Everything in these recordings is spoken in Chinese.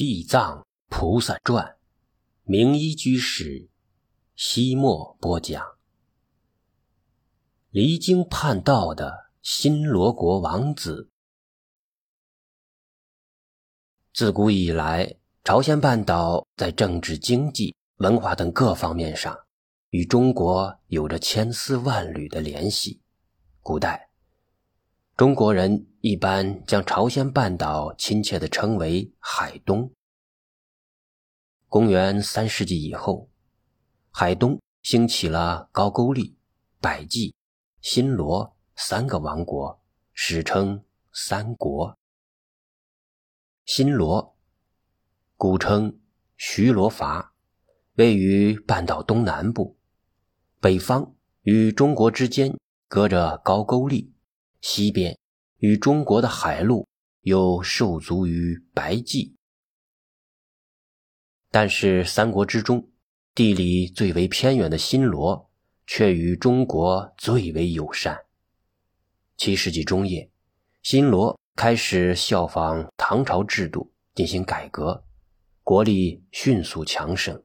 地藏菩萨传，名医居士西莫播讲。离经叛道的新罗国王子。自古以来，朝鲜半岛在政治、经济、文化等各方面上，与中国有着千丝万缕的联系。古代，中国人一般将朝鲜半岛亲切地称为海东。公元三世纪以后，海东兴起了高句丽、百济、新罗三个王国，史称三国。新罗，古称徐罗伐，位于半岛东南部，北方与中国之间隔着高句丽，西边与中国的海陆又受足于白济。但是三国之中，地理最为偏远的新罗，却与中国最为友善。七世纪中叶，新罗开始效仿唐朝制度进行改革，国力迅速强盛。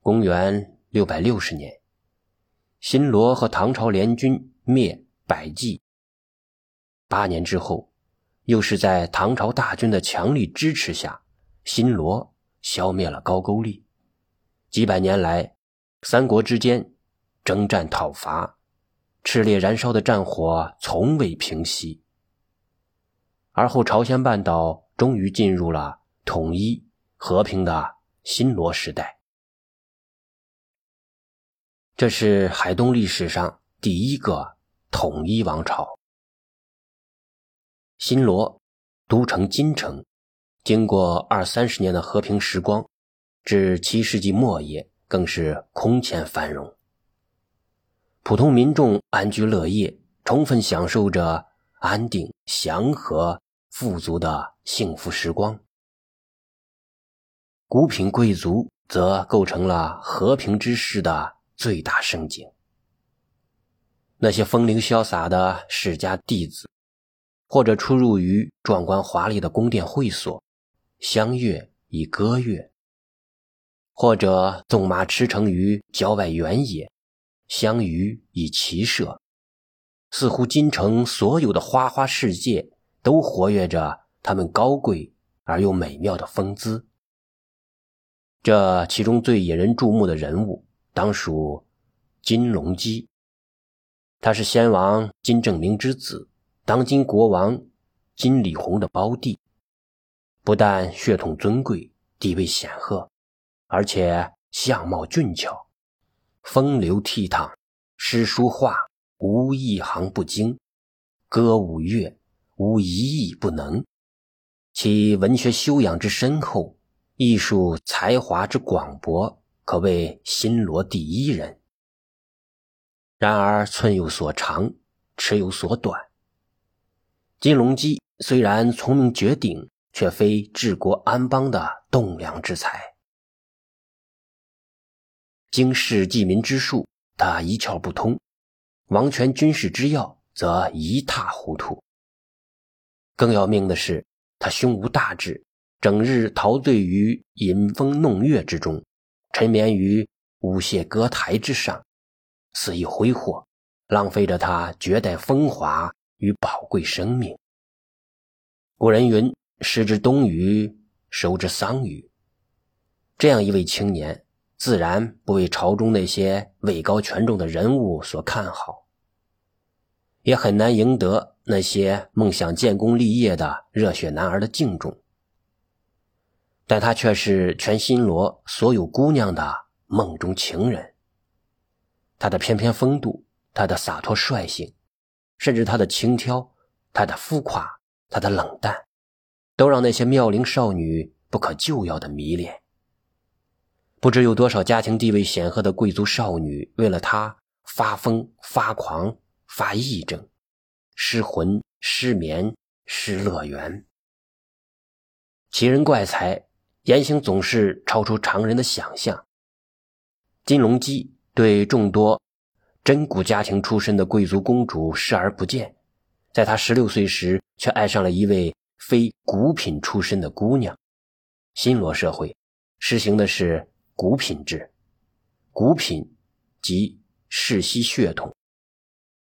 公元六百六十年，新罗和唐朝联军灭百济。八年之后，又是在唐朝大军的强力支持下，新罗。消灭了高句丽，几百年来，三国之间征战讨伐，炽烈燃烧的战火从未平息。而后，朝鲜半岛终于进入了统一和平的新罗时代。这是海东历史上第一个统一王朝。新罗都城金城。经过二三十年的和平时光，至七世纪末叶更是空前繁荣。普通民众安居乐业，充分享受着安定、祥和、富足的幸福时光。古品贵族则构成了和平之世的最大盛景。那些风流潇洒的世家弟子，或者出入于壮观华丽的宫殿会所。相悦以歌乐，或者纵马驰骋于郊外原野，相娱以骑射，似乎京城所有的花花世界都活跃着他们高贵而又美妙的风姿。这其中最引人注目的人物，当属金龙基。他是先王金正明之子，当今国王金李弘的胞弟。不但血统尊贵、地位显赫，而且相貌俊俏、风流倜傥，诗书画无一行不精，歌舞乐无一艺不能。其文学修养之深厚，艺术才华之广博，可谓新罗第一人。然而寸有所长，尺有所短。金隆基虽然聪明绝顶。却非治国安邦的栋梁之才，经世济民之术，他一窍不通；王权军事之要，则一塌糊涂。更要命的是，他胸无大志，整日陶醉于吟风弄月之中，沉湎于舞榭歌台之上，肆意挥霍，浪费着他绝代风华与宝贵生命。古人云。失之冬雨，收之桑榆。这样一位青年，自然不为朝中那些位高权重的人物所看好，也很难赢得那些梦想建功立业的热血男儿的敬重。但他却是全新罗所有姑娘的梦中情人。他的翩翩风度，他的洒脱率性，甚至他的轻佻，他的浮夸，他的冷淡。都让那些妙龄少女不可救药的迷恋。不知有多少家庭地位显赫的贵族少女为了他发疯、发狂、发癔症，失魂、失眠、失乐园。奇人怪才，言行总是超出常人的想象。金隆基对众多真古家庭出身的贵族公主视而不见，在她十六岁时却爱上了一位。非古品出身的姑娘，新罗社会实行的是骨品制，骨品即世袭血统，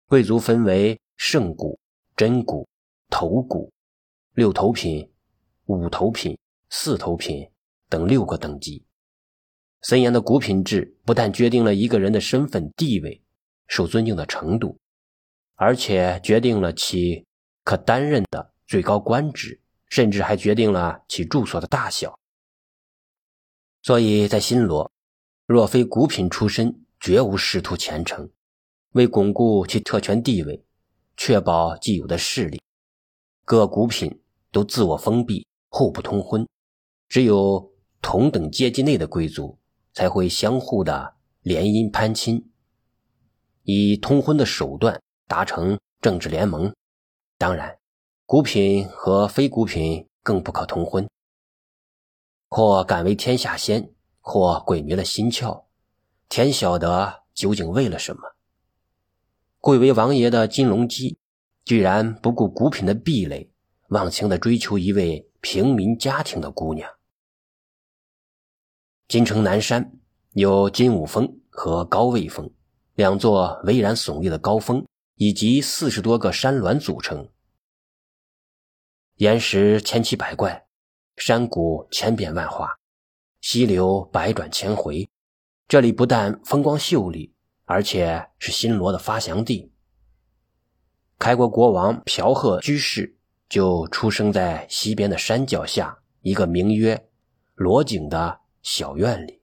贵族分为圣骨、真骨、头骨、六头品、五头品、四头品等六个等级。森严的骨品制不但决定了一个人的身份地位、受尊敬的程度，而且决定了其可担任的最高官职，甚至还决定了其住所的大小。所以在新罗，若非古品出身，绝无仕途前程。为巩固其特权地位，确保既有的势力，各股品都自我封闭，互不通婚。只有同等阶级内的贵族才会相互的联姻攀亲，以通婚的手段达成政治联盟。当然，股品和非股品更不可通婚。或敢为天下先，或鬼迷了心窍，天晓得究竟为了什么。贵为王爷的金龙基，居然不顾古品的壁垒，忘情的追求一位平民家庭的姑娘。金城南山有金武峰和高位峰两座巍然耸立的高峰，以及四十多个山峦组成。岩石千奇百怪，山谷千变万化，溪流百转千回。这里不但风光秀丽。而且是新罗的发祥地。开国国王朴贺居士就出生在西边的山脚下一个名曰罗井的小院里。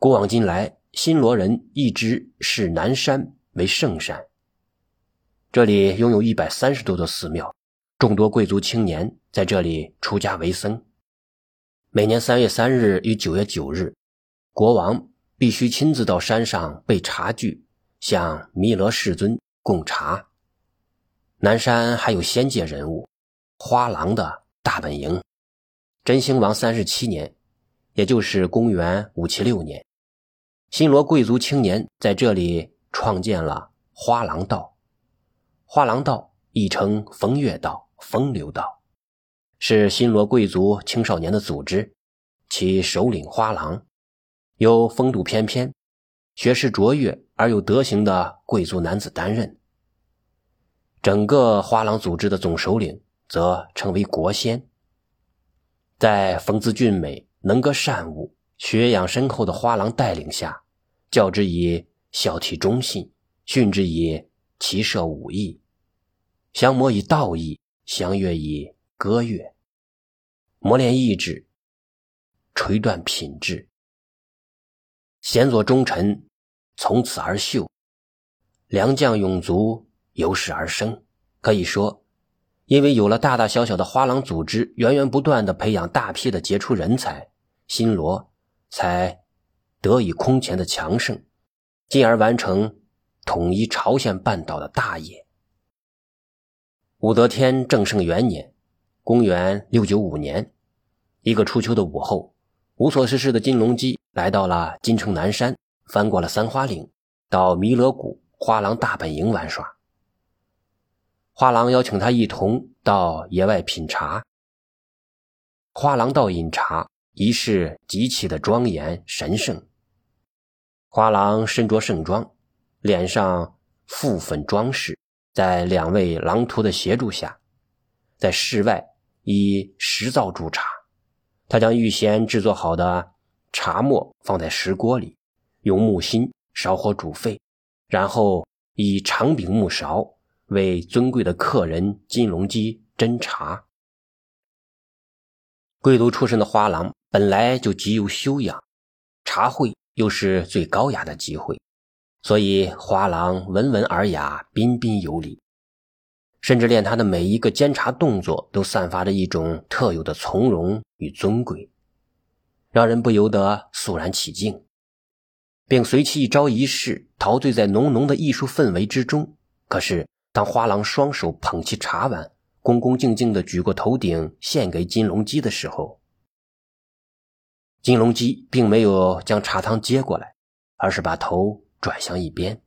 古往今来，新罗人一直视南山为圣山。这里拥有一百三十多座寺庙，众多贵族青年在这里出家为僧。每年三月三日与九月九日，国王。必须亲自到山上备茶具，向弥勒世尊供茶。南山还有仙界人物，花郎的大本营。真兴王三十七年，也就是公元五七六年，新罗贵族青年在这里创建了花郎道。花郎道亦称风月道、风流道，是新罗贵族青少年的组织，其首领花郎。由风度翩翩、学识卓越而有德行的贵族男子担任。整个花郎组织的总首领则称为国仙。在风姿俊美、能歌善舞、学养深厚的花郎带领下，教之以孝悌忠信，训之以骑射武艺，相磨以道义，相悦以歌乐，磨练意志，锤断品质。贤佐忠臣从此而秀，良将勇卒由是而生。可以说，因为有了大大小小的花郎组织，源源不断的培养大批的杰出人才，新罗才得以空前的强盛，进而完成统一朝鲜半岛的大业。武则天正圣元年（公元六九五年），一个初秋的午后。无所事事的金龙基来到了金城南山，翻过了三花岭，到弥勒谷花郎大本营玩耍。花郎邀请他一同到野外品茶。花郎道饮茶仪式极其的庄严神圣。花郎身着盛装，脸上覆粉装饰，在两位郎徒的协助下，在室外以石灶煮茶。他将预先制作好的茶末放在石锅里，用木芯烧火煮沸，然后以长柄木勺为尊贵的客人金龙鸡斟茶。贵族出身的花郎本来就极有修养，茶会又是最高雅的机会，所以花郎温文尔雅，彬彬有礼。甚至连他的每一个监察动作都散发着一种特有的从容与尊贵，让人不由得肃然起敬，并随其一招一式陶醉在浓浓的艺术氛围之中。可是，当花郎双手捧起茶碗，恭恭敬敬地举过头顶献给金龙姬的时候，金龙基并没有将茶汤接过来，而是把头转向一边。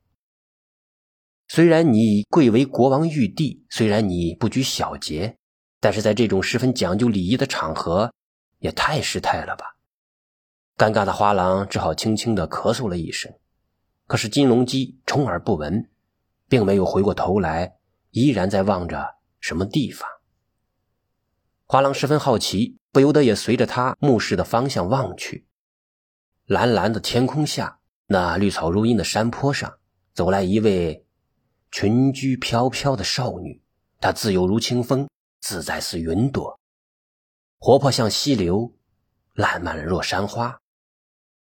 虽然你贵为国王玉帝，虽然你不拘小节，但是在这种十分讲究礼仪的场合，也太失态了吧！尴尬的花郎只好轻轻的咳嗽了一声。可是金龙基充耳不闻，并没有回过头来，依然在望着什么地方。花郎十分好奇，不由得也随着他目视的方向望去。蓝蓝的天空下，那绿草如茵的山坡上，走来一位裙裾飘飘的少女。她自由如清风，自在似云朵，活泼像溪流，烂漫若山花。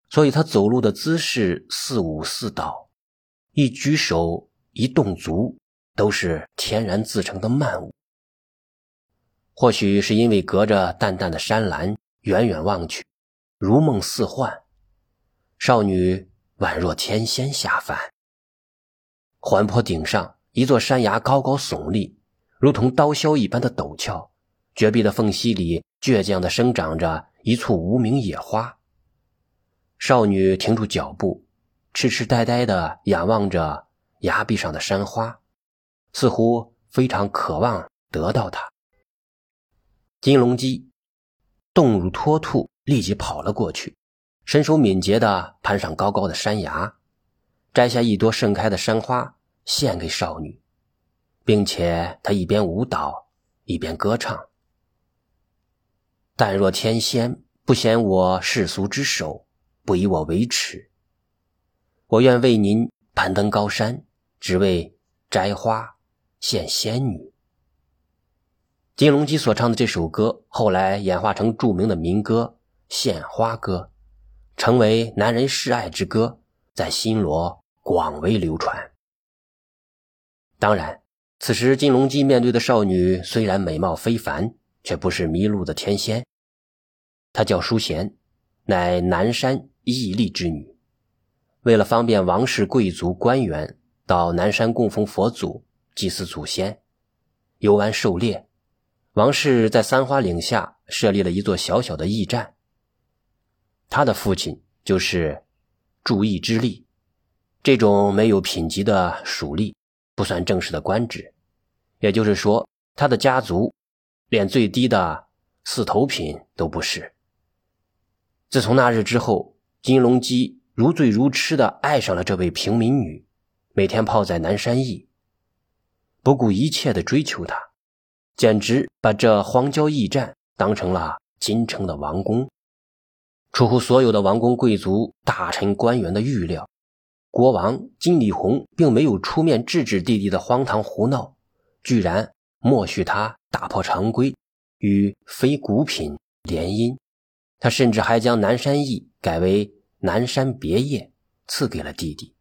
所以她走路的姿势似舞似蹈，一举手一动足都是天然自成的曼舞。或许是因为隔着淡淡的山岚，远远望去，如梦似幻，少女宛若天仙下凡。环坡顶上，一座山崖高高耸立，如同刀削一般的陡峭，绝壁的缝隙里，倔强地生长着一簇无名野花。少女停住脚步，痴痴呆呆地仰望着崖壁上的山花，似乎非常渴望得到它。金龙姬动如脱兔，立即跑了过去，身手敏捷地攀上高高的山崖，摘下一朵盛开的山花献给少女，并且他一边舞蹈一边歌唱：“但若天仙不嫌我世俗之手，不以我为耻，我愿为您攀登高山，只为摘花献仙女。”金龙基所唱的这首歌，后来演化成著名的民歌《献花歌》，成为男人示爱之歌，在新罗广为流传。当然，此时金龙基面对的少女虽然美貌非凡，却不是迷路的天仙。她叫淑贤，乃南山屹立之女。为了方便王室贵族官员到南山供奉佛祖、祭祀祖先、游玩狩猎。王氏在三花岭下设立了一座小小的驿站。他的父亲就是驻驿之吏，这种没有品级的属吏，不算正式的官职。也就是说，他的家族连最低的四头品都不是。自从那日之后，金龙基如醉如痴的爱上了这位平民女，每天泡在南山驿，不顾一切的追求她。简直把这荒郊驿站当成了京城的王宫。出乎所有的王公贵族、大臣官员的预料，国王金李红并没有出面制止弟弟的荒唐胡闹，居然默许他打破常规，与非古品联姻。他甚至还将南山驿改为南山别业，赐给了弟弟，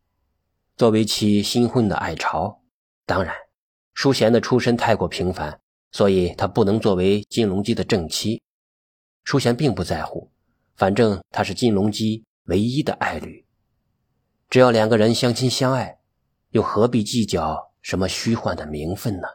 作为其新婚的爱巢。当然，淑贤的出身太过平凡。所以，他不能作为金龙基的正妻。淑贤并不在乎，反正他是金龙基唯一的爱侣。只要两个人相亲相爱，又何必计较什么虚幻的名分呢？